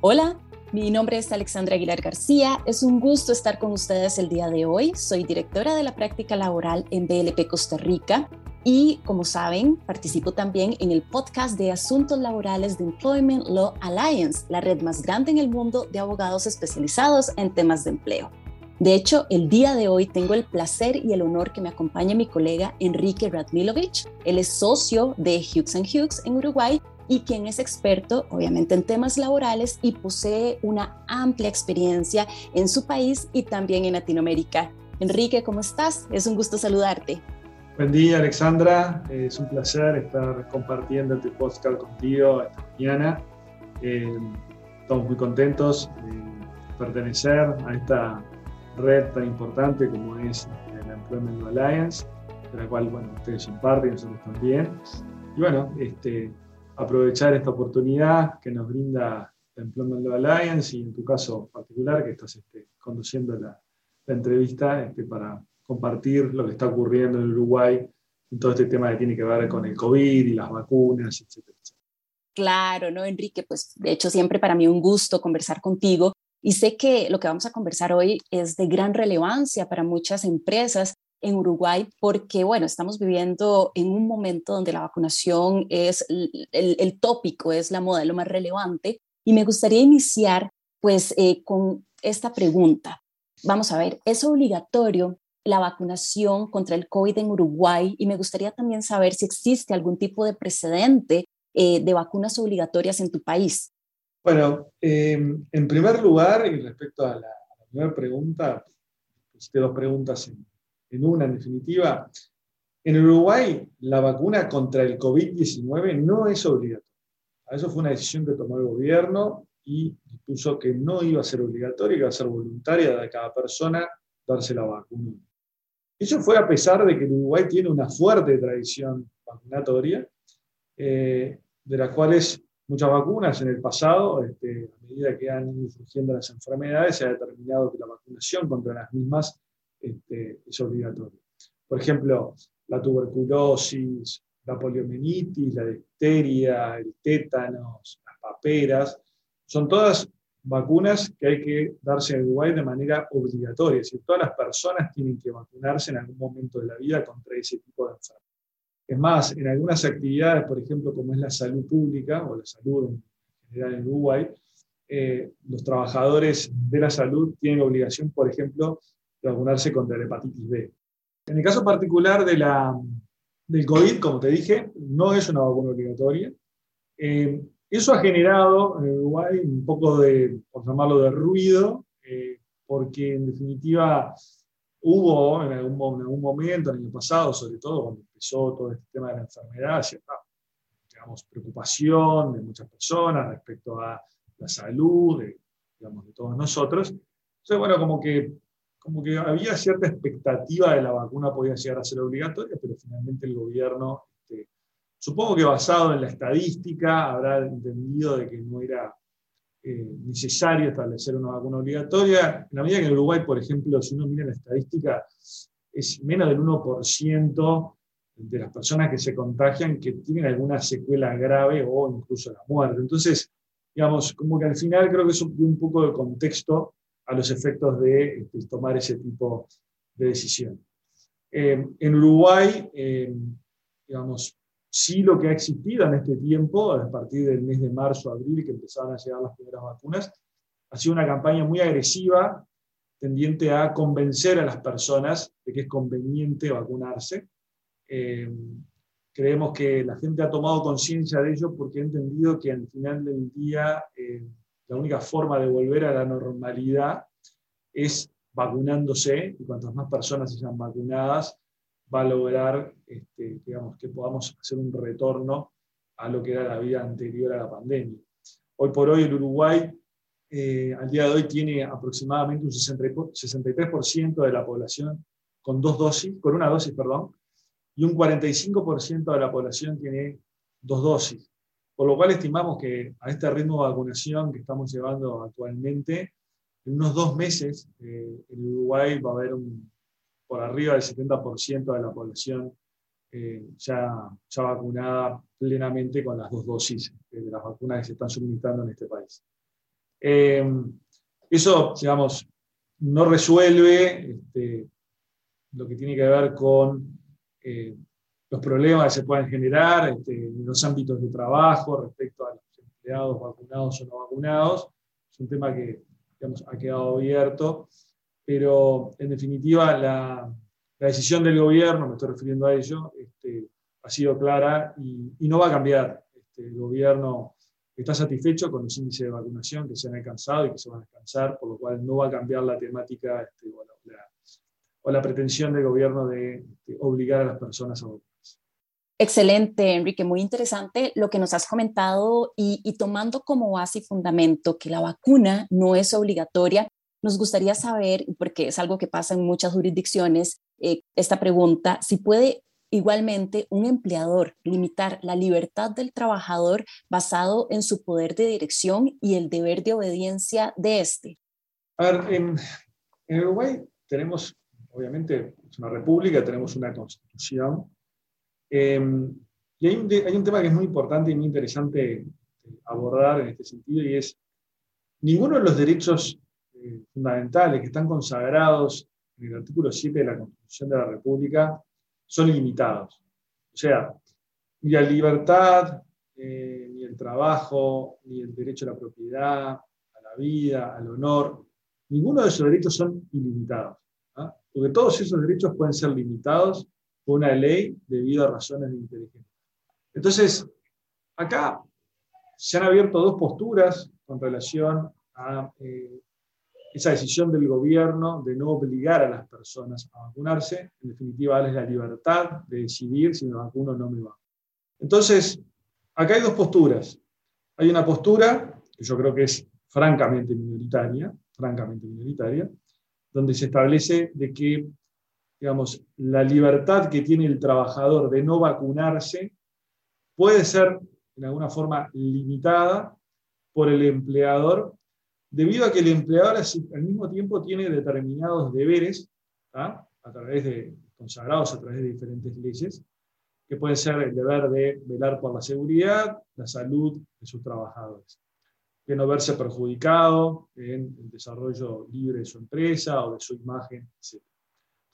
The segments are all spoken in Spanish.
Hola, mi nombre es Alexandra Aguilar García. Es un gusto estar con ustedes el día de hoy. Soy directora de la práctica laboral en BLP Costa Rica y, como saben, participo también en el podcast de asuntos laborales de Employment Law Alliance, la red más grande en el mundo de abogados especializados en temas de empleo. De hecho, el día de hoy tengo el placer y el honor que me acompañe mi colega Enrique Radmilovich. Él es socio de Hughes Hughes en Uruguay y quien es experto, obviamente, en temas laborales y posee una amplia experiencia en su país y también en Latinoamérica. Enrique, ¿cómo estás? Es un gusto saludarte. Buen día, Alexandra. Es un placer estar compartiendo este podcast contigo esta mañana. Eh, estamos muy contentos de pertenecer a esta red tan importante como es la Employment Alliance, de la cual bueno, ustedes son parte y nosotros también. Y bueno, este, aprovechar esta oportunidad que nos brinda la Employment Alliance y en tu caso particular que estás este, conduciendo la, entrevista este, para compartir lo que está ocurriendo en Uruguay en todo este tema que tiene que ver con el COVID y las vacunas, etcétera, Claro, ¿no, Enrique? Pues de hecho siempre para mí un gusto conversar contigo y sé que lo que vamos a conversar hoy es de gran relevancia para muchas empresas en Uruguay porque, bueno, estamos viviendo en un momento donde la vacunación es el, tópico, es la moda, lo más relevante. Y me gustaría iniciar pues eh, con esta pregunta. Vamos a ver, ¿es obligatorio la vacunación contra el COVID en Uruguay? Y me gustaría también saber si existe algún tipo de precedente eh, de vacunas obligatorias en tu país. Bueno, em, en primer lugar, y respecto a la, primera pregunta, usted dos preguntas en, en una, en definitiva. En Uruguay, la vacuna contra el COVID-19 no es obligatoria. Eso fue una decisión que tomó el gobierno y dispuso que no iba a ser obligatoria, que iba a ser voluntaria de cada persona darse la vacuna. Eso fue a pesar de que Uruguay tiene una fuerte tradición vacunatoria, eh, de las cuales muchas vacunas en el pasado, este, a medida que han ido surgiendo las enfermedades, se ha determinado que la vacunación contra las mismas este, es obligatorio. Por ejemplo, la tuberculosis, la poliomielitis, la difteria, el tétanos, las paperas, son todas vacunas que hay que darse en Uruguay de manera obligatoria. Es decir, todas las personas tienen que vacunarse en algún momento de la vida contra ese tipo de enfermedad. Es más, en algunas actividades, por ejemplo, como es la salud pública o la salud en general en Uruguay, eh, los trabajadores de la salud tienen obligación, por ejemplo, vacunarse contra la hepatitis B. En el caso particular de la, del COVID, como te dije, no es una vacuna obligatoria. Eh, eso ha generado en Uruguay un poco de, por llamarlo, de ruido, eh, porque en definitiva hubo en algún, en algún, momento, el año pasado, sobre todo cuando empezó todo este tema de la enfermedad, cierta digamos, preocupación de muchas personas respecto a la salud de, digamos, de todos nosotros. Entonces, bueno, como que como que había cierta expectativa de la vacuna podía llegar a ser obligatoria, pero finalmente el gobierno, este, supongo que basado en la estadística, habrá entendido de que no era eh, necesario establecer una vacuna obligatoria. En la medida que en Uruguay, por ejemplo, si uno mira la estadística, es menos del 1% de las personas que se contagian que tienen alguna secuela grave o incluso la muerte. Entonces, digamos, como que al final creo que eso dio un poco de contexto a los efectos de este, tomar ese tipo de decisión. Eh, en Uruguay, eh, digamos, sí lo que ha existido en este tiempo, a partir del mes de marzo, abril, que empezaron a llegar las primeras vacunas, ha sido una campaña muy agresiva, tendiente a convencer a las personas de que es conveniente vacunarse. Eh, creemos que la gente ha tomado conciencia de ello porque ha entendido que al final del día la única forma de volver a la normalidad es vacunándose y cuantas más personas sean vacunadas, va a lograr este, digamos, que podamos hacer un retorno a lo que era la vida anterior a la pandemia. Hoy por hoy el Uruguay, eh, al día de hoy, tiene aproximadamente un 63% de la población con dos dosis, con una dosis, perdón, y un 45% de la población tiene dos dosis. Por lo cual estimamos que a este ritmo de vacunación que estamos llevando actualmente, en unos dos meses eh, en Uruguay va a haber un, por arriba del 70% de la población eh, ya, ya, vacunada plenamente con las dos dosis de las vacunas que se están suministrando en este país. Eh, eso, digamos, no resuelve este, lo que tiene que ver con eh, los problemas que se pueden generar este, en los ámbitos de trabajo respecto a los empleados vacunados o no vacunados. Es un tema que digamos, ha quedado abierto, pero en definitiva la, decisión del gobierno, me estoy refiriendo a ello, este, ha sido clara y, no va a cambiar. Este, el gobierno está satisfecho con los índices de vacunación que se han alcanzado y que se van a alcanzar, por lo cual no va a cambiar la temática este, o, la, pretensión del gobierno de, obligar a las personas a vacunarse. Excelente, Enrique, muy interesante lo que nos has comentado y, tomando como base y fundamento que la vacuna no es obligatoria, nos gustaría saber, porque es algo que pasa en muchas jurisdicciones, eh, esta pregunta, si puede Igualmente, un empleador limitar la libertad del trabajador basado en su poder de dirección y el deber de obediencia de éste. A ver, en, Uruguay tenemos, obviamente, es una república, tenemos una constitución, em, y hay un, tema que es muy importante y muy interesante abordar en este sentido, y es ninguno de los derechos eh, fundamentales que están consagrados en el artículo 7 de la Constitución de la República son limitados. O sea, ni la libertad, eh, ni el trabajo, ni el derecho a la propiedad, a la vida, al honor, ninguno de esos derechos son ilimitados. ¿ah? Porque todos esos derechos pueden ser limitados por una ley debido a razones de inteligencia. Entonces, acá se han abierto dos posturas con relación a eh, esa decisión del gobierno de no obligar a las personas a vacunarse, en definitiva, darles la libertad de decidir si me vacuno o no me vacuno. Entonces, acá hay dos posturas. Hay una postura, que yo creo que es francamente minoritaria, francamente minoritaria, donde se establece de que, digamos, la libertad que tiene el trabajador de no vacunarse puede ser, en alguna forma, limitada por el empleador debido a que el empleador al mismo tiempo tiene determinados deberes, a través de, consagrados a través de diferentes leyes, que pueden ser el deber de velar por la seguridad, la salud de sus trabajadores, de no verse perjudicado en el desarrollo libre de su empresa o de su imagen, etc.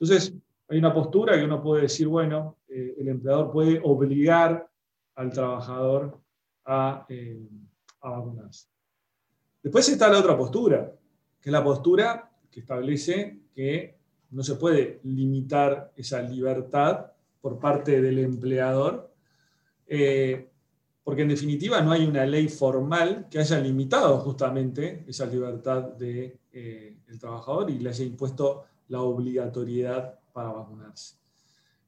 Entonces, hay una postura que uno puede decir, bueno, eh, el empleador puede obligar al trabajador a, eh, a vacunarse. Después está la otra postura, que es la postura que establece que no se puede limitar esa libertad por parte del empleador, eh, porque en definitiva no hay una ley formal que haya limitado justamente esa libertad del de, eh, trabajador y le haya impuesto la obligatoriedad para vacunarse.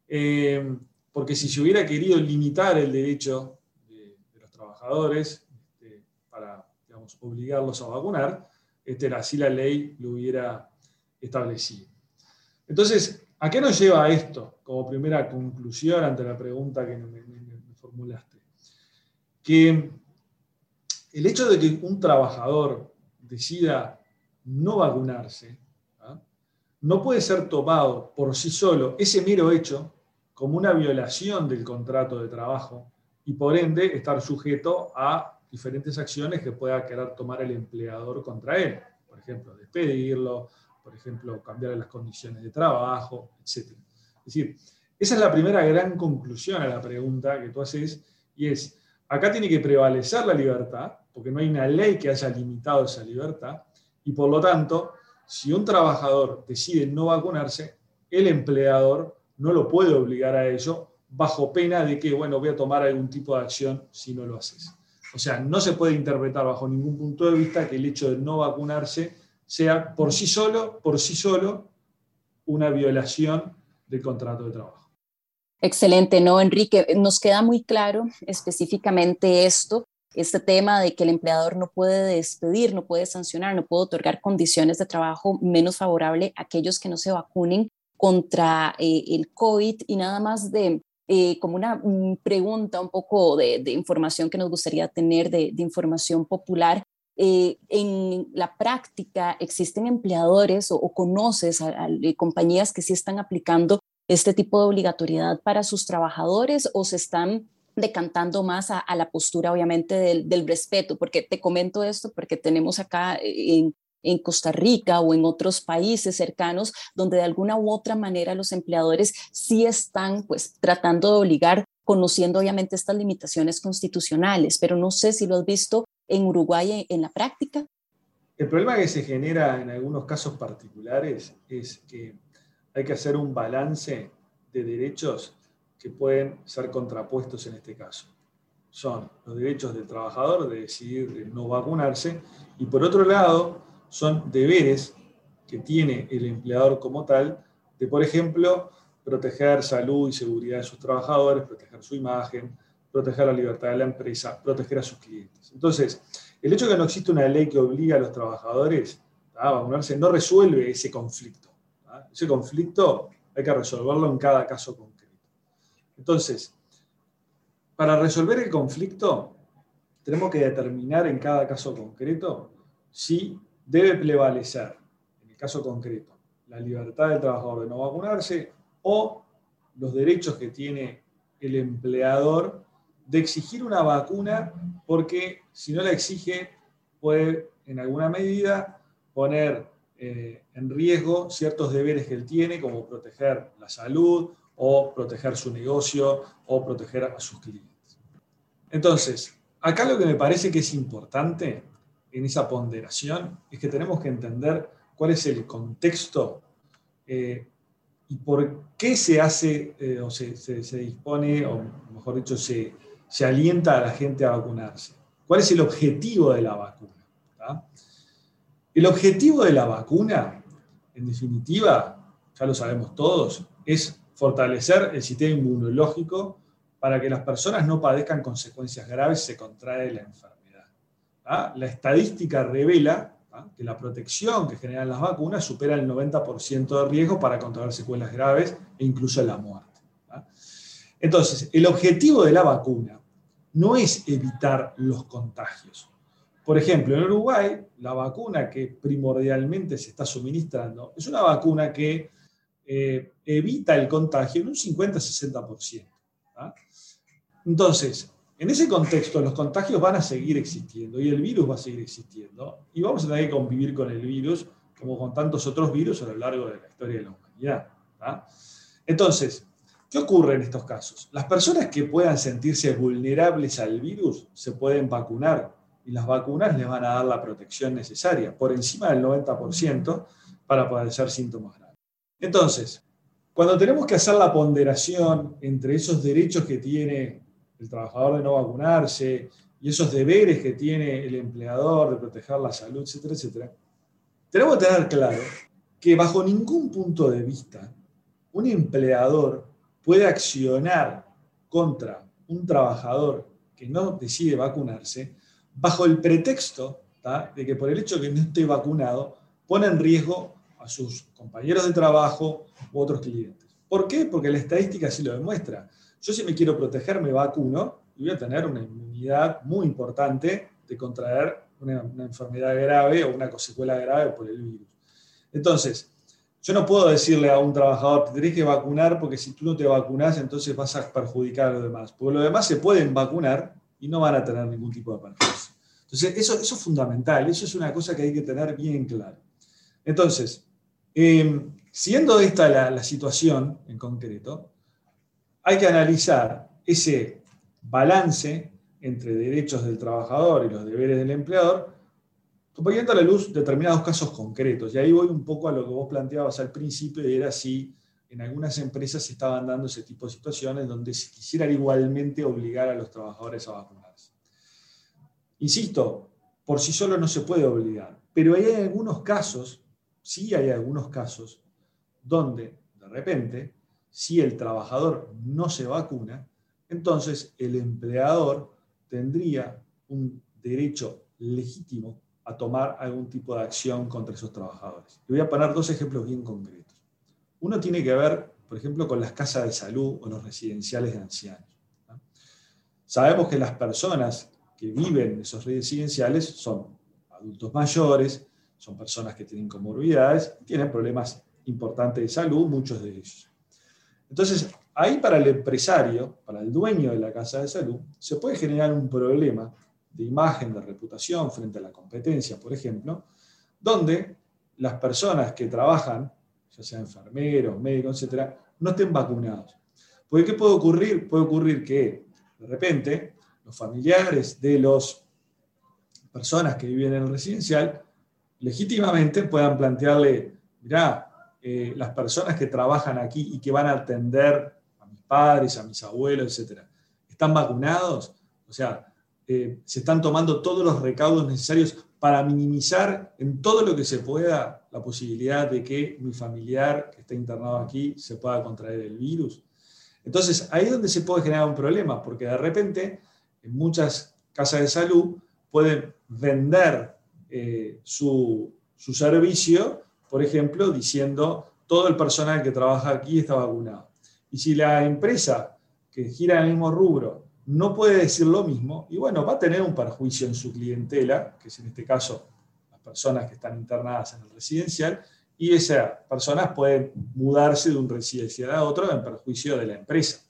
Eh, porque si se hubiera querido limitar el derecho de, los trabajadores este, para obligarlos a vacunar, este, así la ley lo hubiera establecido. Entonces, ¿a qué nos lleva esto como primera conclusión ante la pregunta que me, formulaste? Que el hecho de que un trabajador decida no vacunarse. No puede ser tomado por sí solo ese mero hecho como una violación del contrato de trabajo y por ende estar sujeto a diferentes acciones que pueda querer tomar el empleador contra él. Por ejemplo, despedirlo, por ejemplo, cambiar las condiciones de trabajo, etc. Es decir, esa es la primera gran conclusión a la pregunta que tú haces, y es, acá tiene que prevalecer la libertad, porque no hay una ley que haya limitado esa libertad, y por lo tanto, si un trabajador decide no vacunarse, el empleador no lo puede obligar a ello bajo pena de que, bueno, voy a tomar algún tipo de acción si no lo haces. O sea, no se puede interpretar bajo ningún punto de vista que el hecho de no vacunarse sea por sí solo, por sí solo, una violación del contrato de trabajo. Excelente, ¿no, Enrique? Nos queda muy claro específicamente esto, este tema de que el empleador no puede despedir, no puede sancionar, no puede otorgar condiciones de trabajo menos favorables a aquellos que no se vacunen contra eh, el COVID y nada más de eh, como una mm, pregunta un poco de, información que nos gustaría tener, de, información popular. Eh, en la práctica, ¿existen empleadores o, conoces a, eh, compañías que sí están aplicando este tipo de obligatoriedad para sus trabajadores o se están decantando más a, la postura, obviamente, del, respeto, porque te comento esto, porque tenemos acá en, Costa Rica o en otros países cercanos, donde de alguna u otra manera los empleadores sí están pues tratando de obligar, conociendo obviamente estas limitaciones constitucionales, pero no sé si lo has visto en Uruguay en, la práctica. El problema que se genera en algunos casos particulares es que hay que hacer un balance de derechos pueden ser contrapuestos en este caso. Son los derechos del trabajador de decidir no vacunarse y por otro lado son deberes que tiene el empleador como tal de, por ejemplo, proteger salud y seguridad de sus trabajadores, proteger su imagen, proteger la libertad de la empresa, proteger a sus clientes. Entonces, el hecho de que no existe una ley que obliga a los trabajadores a vacunarse no resuelve ese conflicto. Ese conflicto hay que resolverlo en cada caso concreto. Entonces, para resolver el conflicto, tenemos que determinar en cada caso concreto si debe prevalecer, en el caso concreto, la libertad del trabajador de no vacunarse o los derechos que tiene el empleador de exigir una vacuna porque si no la exige puede en alguna medida poner eh, en riesgo ciertos deberes que él tiene, como proteger la salud o proteger su negocio o proteger a sus clientes. Entonces, acá lo que me parece que es importante en esa ponderación es que tenemos que entender cuál es el contexto eh, y por qué se hace eh, o se, dispone, o mejor dicho, se, se, alienta a la gente a vacunarse. ¿Cuál es el objetivo de la vacuna? El objetivo de la vacuna, en definitiva, ya lo sabemos todos, es fortalecer el sistema inmunológico para que las personas no padezcan consecuencias graves si se contrae la enfermedad. ¿ah? La estadística revela ¿ah? que la protección que generan las vacunas supera el 90% de riesgo para contraer secuelas graves e incluso la muerte. ¿ah? Entonces, el objetivo de la vacuna no es evitar los contagios. Por ejemplo, en Uruguay, la vacuna que primordialmente se está suministrando es una vacuna que eh, evita el contagio en un 50-60%. Entonces, en ese contexto, los contagios van a seguir existiendo y el virus va a seguir existiendo y vamos a tener que convivir con el virus como con tantos otros virus a lo largo de la historia de la humanidad. Entonces, ¿qué ocurre en estos casos? Las personas que puedan sentirse vulnerables al virus se pueden vacunar y las vacunas les van a dar la protección necesaria, por encima del 90%, para padecer síntomas graves. Entonces, cuando tenemos que hacer la ponderación entre esos derechos que tiene el trabajador de no vacunarse y esos deberes que tiene el empleador de proteger la salud, etcétera, etcétera, tenemos que tener claro que bajo ningún punto de vista un empleador puede accionar contra un trabajador que no decide vacunarse bajo el pretexto de que por el hecho de que no esté vacunado pone en riesgo sus compañeros de trabajo u otros clientes. ¿Por qué? Porque la estadística sí lo demuestra. Yo si me quiero proteger me vacuno y voy a tener una inmunidad muy importante de contraer una, enfermedad grave o una secuela grave por el virus. Entonces, yo no puedo decirle a un trabajador, te tenés que vacunar porque si tú no te vacunas, entonces vas a perjudicar a los demás. Porque los demás se pueden vacunar y no van a tener ningún tipo de perjuicio. Entonces, eso es fundamental, eso es una cosa que hay que tener bien claro. Entonces, Em, siendo esta la, situación en concreto, hay que analizar ese balance entre derechos del trabajador y los deberes del empleador, poniendo a la luz determinados casos concretos. Y ahí voy un poco a lo que vos planteabas al principio, y era si en algunas empresas se estaban dando ese tipo de situaciones donde se quisiera igualmente obligar a los trabajadores a vacunarse. Insisto, por sí solo no se puede obligar, pero hay algunos casos sí hay algunos casos donde, de repente, si el trabajador no se vacuna, entonces el empleador tendría un derecho legítimo a tomar algún tipo de acción contra esos trabajadores. Le voy a poner dos ejemplos bien concretos. Uno tiene que ver, por ejemplo, con las casas de salud o los residenciales de ancianos. Sabemos que las personas que viven en esos residenciales son adultos mayores, son personas que tienen comorbilidades, tienen problemas importantes de salud, muchos de ellos. Entonces, ahí para el empresario, para el dueño de la casa de salud, se puede generar un problema de imagen, de reputación frente a la competencia, por ejemplo, donde las personas que trabajan, ya sean enfermeros, médicos, etcétera, no estén vacunados. Porque ¿qué puede ocurrir? Puede ocurrir que de repente los familiares de las personas que viven en el residencial legítimamente puedan plantearle, mirá, eh, las personas que trabajan aquí y que van a atender a mis padres, a mis abuelos, etcétera, ¿están vacunados? O sea, eh, se están tomando todos los recaudos necesarios para minimizar en todo lo que se pueda la posibilidad de que mi familiar que está internado aquí se pueda contraer el virus. Entonces, ahí es donde se puede generar un problema, porque de repente en muchas casas de salud pueden vender eh, su, su servicio, por ejemplo, diciendo todo el personal que trabaja aquí está vacunado. Y si la empresa que gira en el mismo rubro no puede decir lo mismo y bueno, va a tener un perjuicio en su clientela, que es en este caso las personas que están internadas en el residencial, y esas personas pueden mudarse de un residencial a otro en perjuicio de la empresa.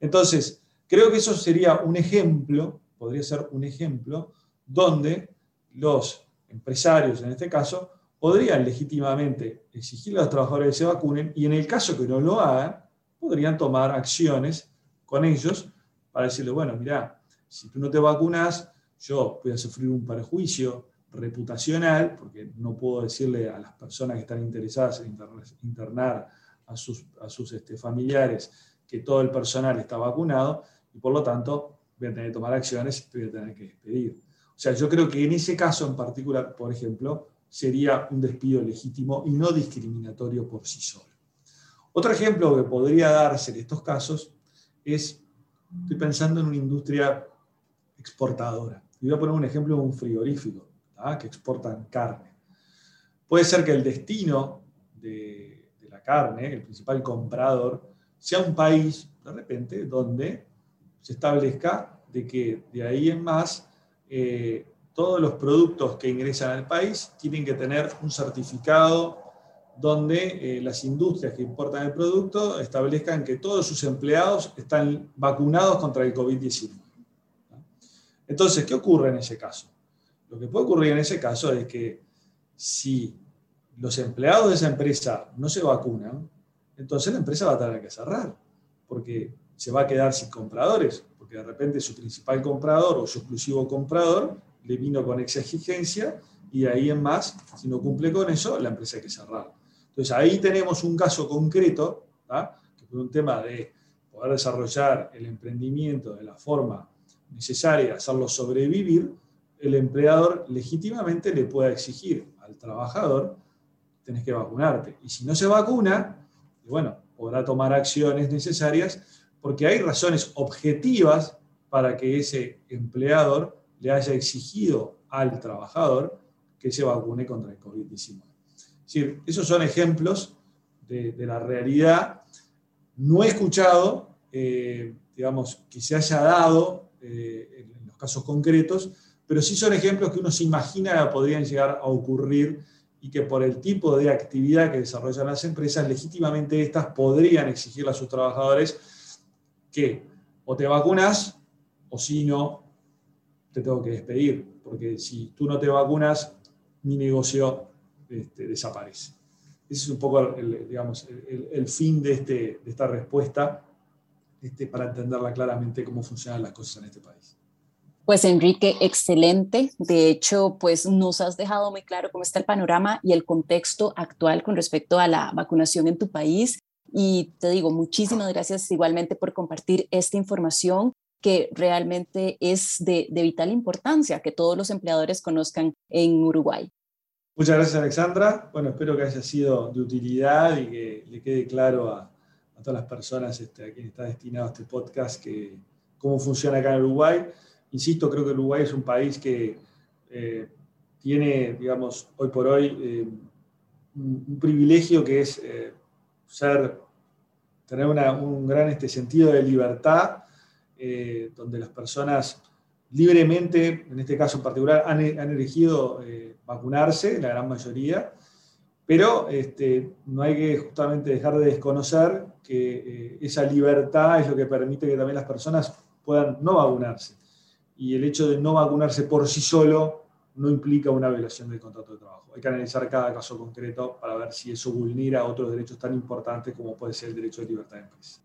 Entonces, creo que eso sería un ejemplo, podría ser un ejemplo, donde los empresarios, en este caso, podrían legítimamente exigir a los trabajadores que se vacunen y en el caso que no lo hagan, podrían tomar acciones con ellos para decirle, bueno, mira, si tú no te vacunas, yo voy a sufrir un perjuicio reputacional, porque no puedo decirle a las personas que están interesadas en internar a sus, a sus este, familiares que todo el personal está vacunado y por lo tanto voy a tener que tomar acciones y voy a tener que despedir. O sea, yo creo que en ese caso en particular, por ejemplo, sería un despido legítimo y no discriminatorio por sí solo. Otro ejemplo que podría darse en estos casos es Estoy pensando en una industria exportadora. Y voy a poner un ejemplo de un frigorífico que exportan carne. Puede ser que el destino de, la carne, el principal comprador, sea un país, de repente, donde se establezca de que de ahí en más eh, todos los productos que ingresan al país tienen que tener un certificado donde eh, las industrias que importan el producto establezcan que todos sus empleados están vacunados contra el COVID-19. Entonces, ¿qué ocurre en ese caso? Lo que puede ocurrir en ese caso es que si los empleados de esa empresa no se vacunan, entonces la empresa va a tener que cerrar, porque se va a quedar sin compradores, de repente su principal comprador o su exclusivo comprador le vino con esa exigencia y ahí en más, si no cumple con eso, la empresa hay que cerrar. Entonces ahí tenemos un caso concreto, que por un tema de poder desarrollar el emprendimiento de la forma necesaria, hacerlo sobrevivir, el empleador legítimamente le puede exigir al trabajador, tenés que vacunarte. Y si no se vacuna, bueno, podrá tomar acciones necesarias porque hay razones objetivas para que ese empleador le haya exigido al trabajador que se vacune contra el COVID-19 decir, esos son ejemplos de, la realidad. No he escuchado, eh, digamos, que se haya dado eh, en los casos concretos, pero sí son ejemplos que uno se imagina que podrían llegar a ocurrir y que por el tipo de actividad que desarrollan las empresas, legítimamente estas podrían exigirle a sus trabajadores que o te vacunas o si no, te tengo que despedir, porque si tú no te vacunas, mi negocio este, desaparece. Ese es un poco el, digamos, el, fin de, este, de, esta respuesta este, para entenderla claramente cómo funcionan las cosas en este país. Pues Enrique, excelente. De hecho, pues nos has dejado muy claro cómo está el panorama y el contexto actual con respecto a la vacunación en tu país. Y te digo, muchísimas gracias igualmente por compartir esta información que realmente es de, vital importancia que todos los empleadores conozcan en Uruguay. Muchas gracias, Alexandra. Bueno, espero que haya sido de utilidad y que le quede claro a, todas las personas este, a quienes está destinado este podcast que, cómo funciona acá en Uruguay. Insisto, creo que Uruguay es un país que eh, tiene, digamos, hoy por hoy eh, un, privilegio que es eh, ser, tener un gran este, sentido de libertad, donde las personas libremente, en este caso en particular, han, elegido vacunarse, la gran mayoría, Pero este, no hay que justamente dejar de desconocer que eh, esa libertad es lo que permite que también las personas puedan no vacunarse. Y el hecho de no vacunarse por sí solo no implica una violación del contrato de trabajo. Hay que analizar cada caso concreto para ver si eso vulnera otros derechos tan importantes como puede ser el derecho de libertad de empresa.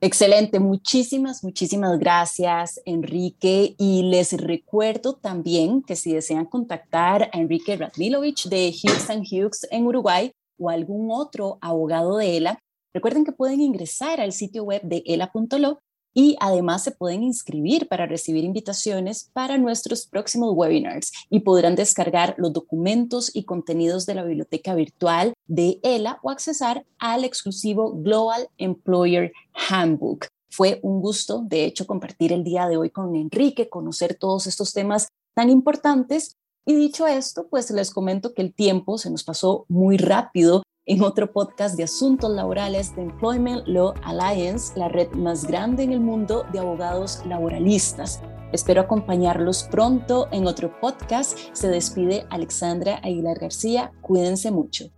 Excelente, muchísimas, muchísimas gracias, Enrique. Y les recuerdo también que si desean contactar a Enrique Radmilovich de Hughes Hughes en Uruguay o algún otro abogado de ELA, recuerden que pueden ingresar al sitio web de ELA.lo y además se pueden inscribir para recibir invitaciones para nuestros próximos webinars y podrán descargar los documentos y contenidos de la biblioteca virtual de ELA o accesar al exclusivo Global Employer Handbook. Fue un gusto, de hecho, compartir el día de hoy con Enrique, conocer todos estos temas tan importantes. Y dicho esto, pues les comento que el tiempo se nos pasó muy rápido en otro podcast de asuntos laborales de Employment Law Alliance, la red más grande en el mundo de abogados laboralistas. Espero acompañarlos pronto en otro podcast. Se despide Alexandra Aguilar García. Cuídense mucho.